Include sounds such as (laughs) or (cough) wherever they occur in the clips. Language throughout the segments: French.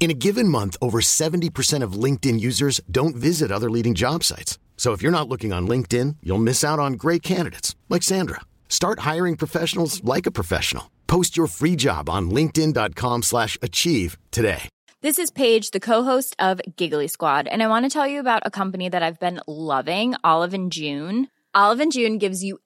In a given month, over 70% of LinkedIn users don't visit other leading job sites. So if you're not looking on LinkedIn, you'll miss out on great candidates like Sandra. Start hiring professionals like a professional. Post your free job on linkedin.com/achieve today. This is Paige, the co-host of Giggly Squad, and I want to tell you about a company that I've been loving, Olive and June. Olive and June gives you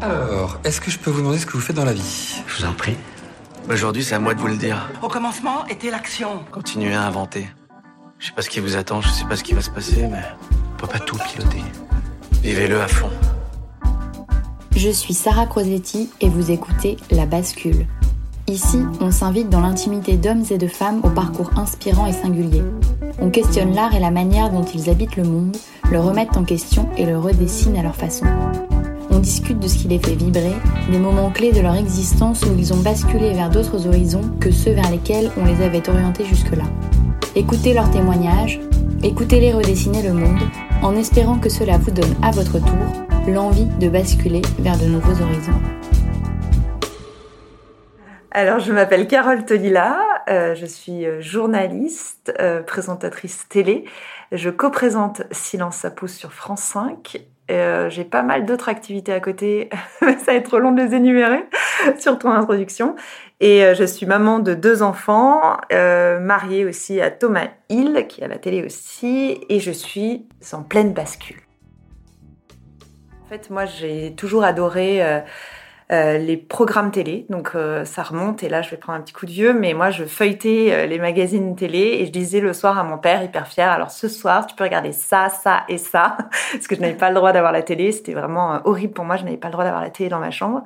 Alors, est-ce que je peux vous demander ce que vous faites dans la vie? Je vous en prie. Aujourd'hui, c'est à moi de vous le dire. Au commencement était l'action. Continuez à inventer. Je sais pas ce qui vous attend, je sais pas ce qui va se passer, mais on peut pas tout piloter. Vivez-le à fond. Je suis Sarah Crosetti et vous écoutez La Bascule. Ici, on s'invite dans l'intimité d'hommes et de femmes au parcours inspirant et singulier. On questionne l'art et la manière dont ils habitent le monde, le remettent en question et le redessinent à leur façon. On discute de ce qui les fait vibrer, des moments clés de leur existence où ils ont basculé vers d'autres horizons que ceux vers lesquels on les avait orientés jusque-là. Écoutez leurs témoignages, écoutez-les redessiner le monde, en espérant que cela vous donne à votre tour l'envie de basculer vers de nouveaux horizons. Alors, je m'appelle Carole Tolila, euh, je suis euh, journaliste, euh, présentatrice télé. Je co-présente Silence ça pousse sur France 5. J'ai pas mal d'autres activités à côté, (laughs) ça va être trop long de les énumérer, (laughs) surtout en introduction. Et je suis maman de deux enfants, mariée aussi à Thomas Hill, qui est à la télé aussi, et je suis en pleine bascule. En fait, moi, j'ai toujours adoré euh, les programmes télé. Donc euh, ça remonte et là je vais prendre un petit coup de vieux, mais moi je feuilletais euh, les magazines télé et je disais le soir à mon père hyper fier. Alors ce soir tu peux regarder ça, ça et ça (laughs) parce que je n'avais pas le droit d'avoir la télé. C'était vraiment horrible pour moi. Je n'avais pas le droit d'avoir la télé dans ma chambre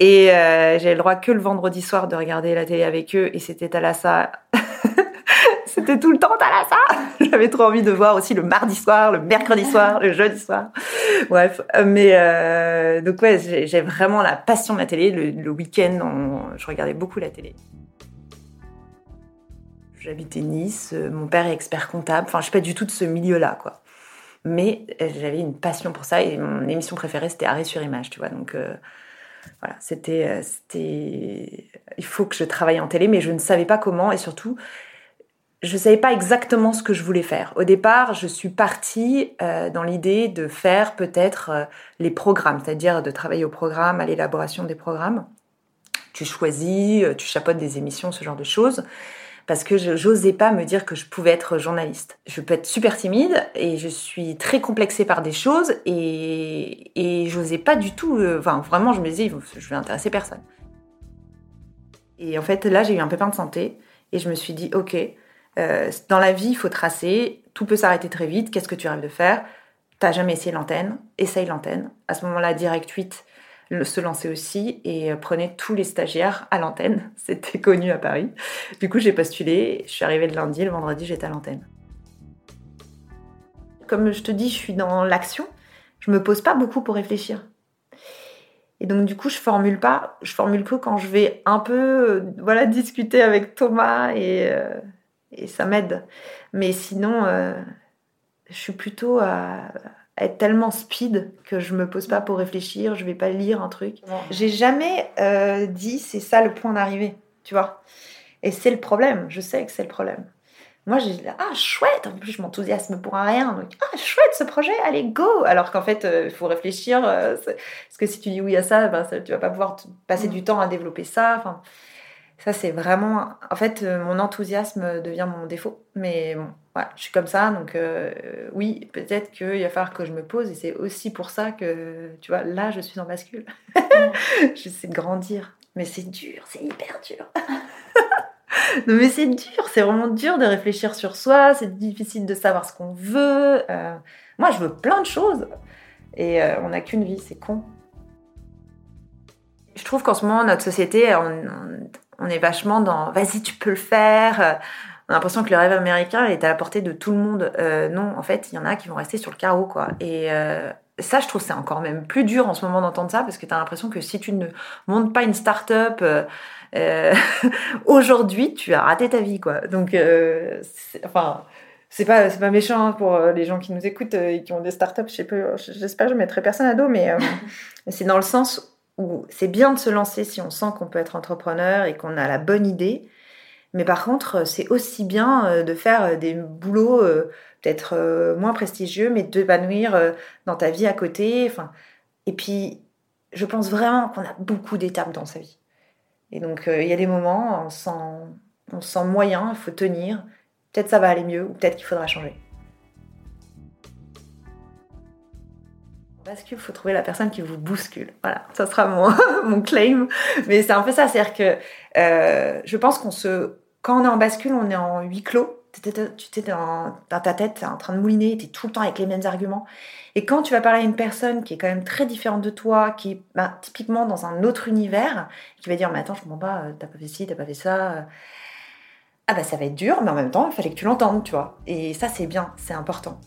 et j'avais le droit que le vendredi soir de regarder la télé avec eux et c'était à ça (laughs) c'était tout le temps ça. (laughs) J'avais trop envie de voir aussi le mardi soir, le mercredi soir, le jeudi soir. Bref, mais euh, donc ouais, j'ai vraiment la passion de la télé. Le, week-end, je regardais beaucoup la télé. J'habitais Nice, euh, mon père est expert comptable. Enfin, je suis pas du tout de ce milieu-là, quoi. Mais euh, j'avais une passion pour ça et mon émission préférée c'était Arrêt sur image, tu vois. Donc voilà, c'était, c'était, il faut que je travaille en télé, mais je ne savais pas comment et surtout je ne savais pas exactement ce que je voulais faire. Au départ, je suis partie euh, dans l'idée de faire peut-être euh, les programmes, c'est-à-dire de travailler au programme, à l'élaboration des programmes. Tu choisis, euh, tu chapeautes des émissions, ce genre de choses, parce que je n'osais pas me dire que je pouvais être journaliste. Je peux être super timide et je suis très complexée par des choses et, et j'osais pas du tout. enfin, vraiment, je me disais, je vais intéresser personne. Et en fait, là, j'ai eu un pépin de santé et je me suis dit, ok euh, dans la vie, il faut tracer. Tout peut s'arrêter très vite. Qu'est-ce que tu rêves de faire? T'as jamais essayé l'antenne Essaye l'antenne. À ce moment-là, Direct 8 se lançait aussi et euh, prenait tous les stagiaires à l'antenne. (laughs) C'était connu à Paris. Du coup, j'ai postulé. Je suis arrivée le lundi, le vendredi, j'étais à l'antenne. Comme je te dis, je suis dans l'action. Je me pose pas beaucoup pour réfléchir. Et donc du coup, je formule pas. Je formule que quand je vais un peu, euh, voilà, (laughs) discuter avec Thomas et et ça m'aide. Mais sinon, euh, je suis plutôt à, être tellement speed que je me pose pas pour réfléchir, je vais pas lire un truc. J'ai jamais euh, dit c'est ça le point d'arrivée, tu vois. Et c'est le problème, je sais que c'est le problème. moi, j'ai dit, ah, chouette, en plus, je m'enthousiasme pour un rien. Donc, ah, chouette ce projet, allez, go Alors qu'en fait, il faut réfléchir. parce que si tu dis oui à ça, ben, ça tu vas pas pouvoir passer du temps à développer ça. Enfin, ça, c'est vraiment. En fait, mon enthousiasme devient mon défaut. Mais bon, je suis comme ça. Donc, oui, peut-être qu'il va falloir que je me pose. Et c'est aussi pour ça que, tu vois, là, je suis en bascule. (laughs) J'essaie de grandir. Mais c'est dur, c'est hyper dur. (laughs) non mais c'est dur, c'est vraiment dur de réfléchir sur soi, c'est difficile de savoir ce qu'on veut. Euh, moi, je veux plein de choses et euh, on n'a qu'une vie, c'est con. Je trouve qu'en ce moment, notre société, on, est vachement dans vas-y, tu peux le faire. On a l'impression que le rêve américain est à la portée de tout le monde. Euh, non, en fait, il y en a qui vont rester sur le carreau, quoi. Et ça, je trouve c'est encore même plus dur en ce moment d'entendre ça parce que tu as l'impression que si tu ne montes pas une start-up euh, euh (laughs) aujourd'hui, tu as raté ta vie, quoi. Donc, euh, enfin, c'est pas c'est pas méchant hein, pour euh, les gens qui nous écoutent euh, et qui ont des start-up. Je sais pas, j'espère que je mettrai personne à dos, mais (laughs) c'est dans le sens où c'est bien de se lancer si on sent qu'on peut être entrepreneur et qu'on a la bonne idée. Mais par contre, c'est aussi bien de faire des boulots peut-être euh, moins prestigieux, mais euh, dans ta vie à côté. Enfin, et puis, je pense vraiment qu'on a beaucoup d'étapes dans sa vie. Et donc, euh, il y a des moments, on sent, on sent moyen, il faut tenir. Peut-être ça va aller mieux, ou peut-être qu'il faudra changer. Qu'il faut trouver la personne qui vous bouscule. Voilà, ça sera mon, (laughs) claim. Mais c'est un peu ça, c'est-à-dire que je pense qu'on se, quand on est en bascule, on est en huis clos tu étais dans, ta tête, en train de mouliner, tu es tout le temps avec les mêmes arguments. Et quand tu vas parler à une personne qui est quand même très différente de toi, qui est bah, typiquement dans un autre univers, qui va dire Mais attends, je comprends pas, t'as pas fait ci, t'as pas fait ça. Ah bah ça va être dur, mais en même temps, il fallait que tu l'entendes, tu vois. Et ça, c'est bien, c'est important.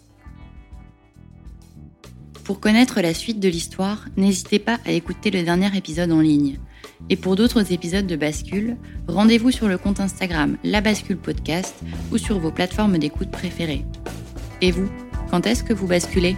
Pour connaître la suite de l'histoire, n'hésitez pas à écouter le dernier épisode en ligne. Et pour d'autres épisodes de Bascule, rendez-vous sur le compte Instagram La Bascule Podcast ou sur vos plateformes d'écoute préférées. Et vous, quand est-ce que vous basculez?